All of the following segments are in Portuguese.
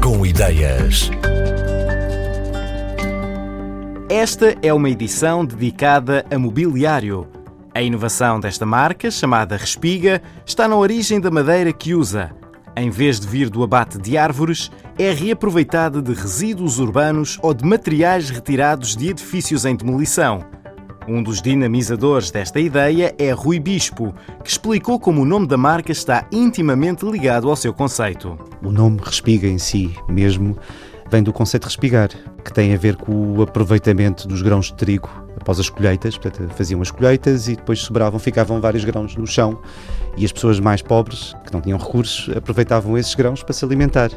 Com Ideias. Esta é uma edição dedicada a mobiliário. A inovação desta marca, chamada Respiga, está na origem da madeira que usa. Em vez de vir do abate de árvores, é reaproveitada de resíduos urbanos ou de materiais retirados de edifícios em demolição. Um dos dinamizadores desta ideia é Rui Bispo, que explicou como o nome da marca está intimamente ligado ao seu conceito. O nome Respiga em si mesmo vem do conceito de respigar, que tem a ver com o aproveitamento dos grãos de trigo após as colheitas. Portanto, faziam as colheitas e depois sobravam, ficavam vários grãos no chão e as pessoas mais pobres, que não tinham recursos, aproveitavam esses grãos para se alimentar.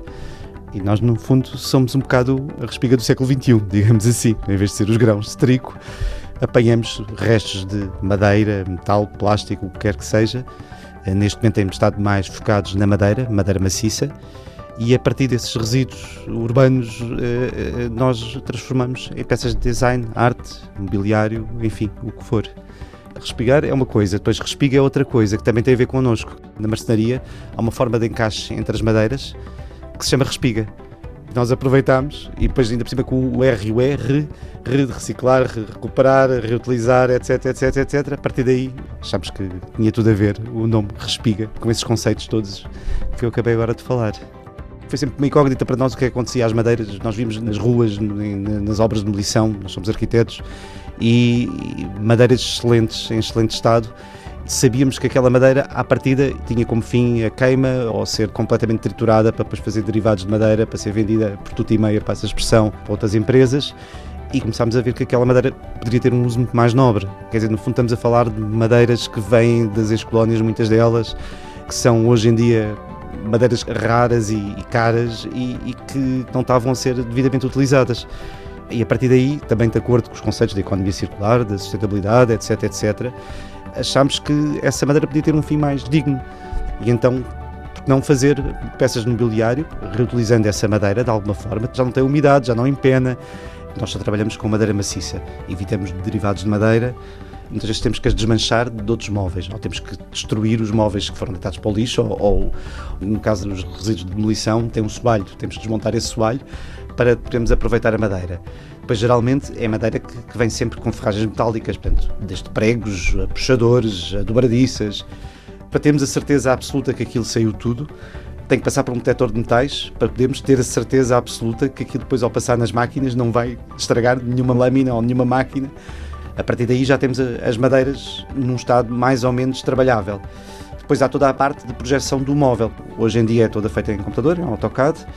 E nós, no fundo, somos um bocado a respiga do século XXI, digamos assim, em vez de ser os grãos de trigo, apanhamos restos de madeira, metal, plástico, o que quer que seja. Eh, neste momento temos estado mais focados na madeira, madeira maciça, e a partir desses resíduos urbanos eh, eh, nós transformamos em peças de design, arte, mobiliário, enfim, o que for. Respigar é uma coisa, depois respiga é outra coisa que também tem a ver connosco. Na marcenaria há uma forma de encaixe entre as madeiras que se chama respiga nós aproveitamos e depois ainda por cima com o R e o R, re reciclar, recuperar, reutilizar, etc, etc, etc. A partir daí achamos que tinha tudo a ver o nome Respiga, com esses conceitos todos que eu acabei agora de falar. Foi sempre uma incógnita para nós o que acontecia às madeiras. Nós vimos nas ruas, nas obras de demolição, nós somos arquitetos, e madeiras excelentes, em excelente estado, sabíamos que aquela madeira, à partida, tinha como fim a queima ou ser completamente triturada para depois fazer derivados de madeira, para ser vendida por tudo e meia, para essa expressão, para outras empresas. E começámos a ver que aquela madeira poderia ter um uso muito mais nobre. Quer dizer, no fundo, estamos a falar de madeiras que vêm das ex-colónias, muitas delas, que são hoje em dia madeiras raras e, e caras e, e que não estavam a ser devidamente utilizadas. E a partir daí, também de acordo com os conceitos da economia circular, da sustentabilidade, etc, etc, achámos que essa madeira podia ter um fim mais digno. E então, não fazer peças de mobiliário reutilizando essa madeira de alguma forma? Já não tem umidade, já não empena. Nós só trabalhamos com madeira maciça, evitamos derivados de madeira. Muitas vezes temos que as desmanchar de outros móveis, ou temos que destruir os móveis que foram deitados para o lixo, ou, ou no caso dos resíduos de demolição, tem um soalho, temos que desmontar esse soalho para podermos aproveitar a madeira. Depois, geralmente, é madeira que, que, vem sempre com ferragens metálicas, portanto, desde pregos, a puxadores, a dobradiças, para termos a certeza absoluta que aquilo saiu tudo. Tem que passar por um detector de metais para podermos ter a certeza absoluta que aquilo depois, ao passar nas máquinas, não vai estragar nenhuma lâmina ou nenhuma máquina. A partir daí já temos as madeiras num estado mais ou menos trabalhável. Depois há toda a parte de projeção do móvel. Hoje em dia é toda feita em computador, em AutoCAD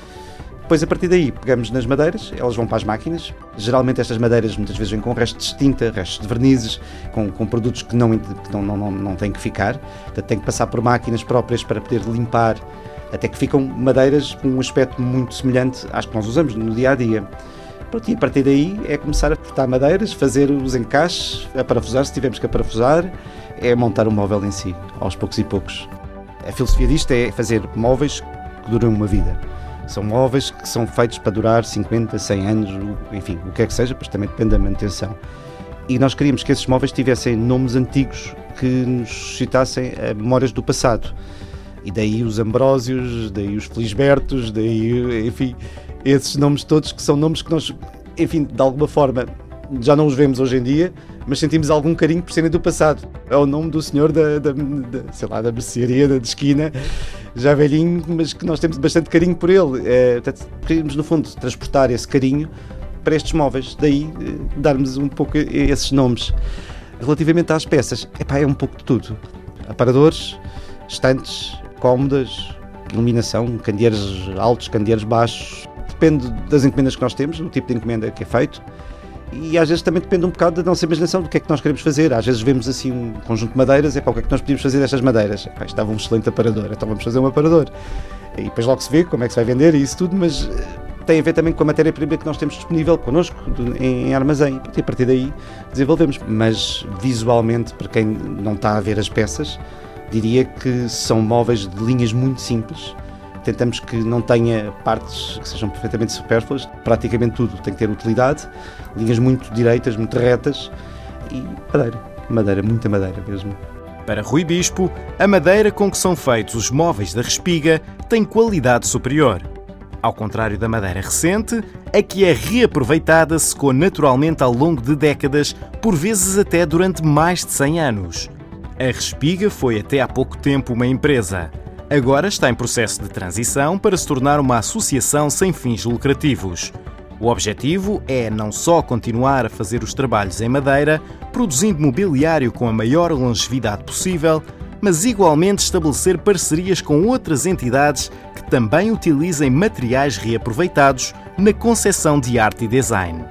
depois, a partir daí, pegamos nas madeiras, elas vão para as máquinas. Geralmente, estas madeiras muitas vezes vêm com restos de tinta, restos de vernizes, com, com produtos que, não, que não, não, não, não têm que ficar. Portanto, tem que passar por máquinas próprias para poder limpar, até que ficam madeiras com um aspecto muito semelhante às que nós usamos no dia a dia. Pronto, e a partir daí é começar a cortar madeiras, fazer os encaixes, a parafusar se tivermos que parafusar, é montar o móvel em si, aos poucos e poucos. A filosofia disto é fazer móveis que duram uma vida. São móveis que são feitos para durar 50, 100 anos, enfim, o que é que seja, pois também depende da manutenção. E nós queríamos que esses móveis tivessem nomes antigos que nos suscitassem eh, memórias do passado. E daí os Ambrósios, daí os Felisbertos, daí, enfim, esses nomes todos que são nomes que nós, enfim, de alguma forma já não os vemos hoje em dia, mas sentimos algum carinho por serem do passado. É o nome do senhor da, da, da sei lá, da mercearia, da esquina, já velhinho, mas que nós temos bastante carinho por ele. É, portanto, queríamos, no fundo, transportar esse carinho para estes móveis, daí eh, darmos um pouco esses nomes. Relativamente às peças, epá, é um pouco de tudo. Aparadores, estantes, cómodas, iluminação, candeeiros altos, candeeiros baixos. Depende das encomendas que nós temos, o tipo de encomenda que é feito e às vezes também depende um bocado da nossa imaginação, do que é que nós queremos fazer. Às vezes vemos assim um conjunto de madeiras, é para o que é que nós podíamos fazer destas madeiras? Epá, estava um excelente aparador, então vamos fazer um aparador. E depois logo se vê como é que se vai vender e isso tudo, mas eh, tem a ver também com a matéria-prima que nós temos disponível connosco em, armazém. E a partir daí desenvolvemos. Mas visualmente, para quem não está a ver as peças, diria que são móveis de linhas muito simples tentamos que não tenha partes que sejam perfeitamente supérfluas, praticamente tudo tem que ter utilidade, linhas muito direitas, muito retas e madeira, madeira, muita madeira mesmo. Para Rui Bispo, a madeira com que são feitos os móveis da Respiga tem qualidade superior. Ao contrário da madeira recente, a que é reaproveitada secou naturalmente ao longo de décadas, por vezes até durante mais de 100 anos. A Respiga foi até há pouco tempo uma empresa. Agora está em processo de transição para se tornar uma associação sem fins lucrativos. O objetivo é não só continuar a fazer os trabalhos em madeira, produzindo mobiliário com a maior longevidade possível, mas igualmente estabelecer parcerias com outras entidades que também utilizem materiais reaproveitados na concepção de arte e design.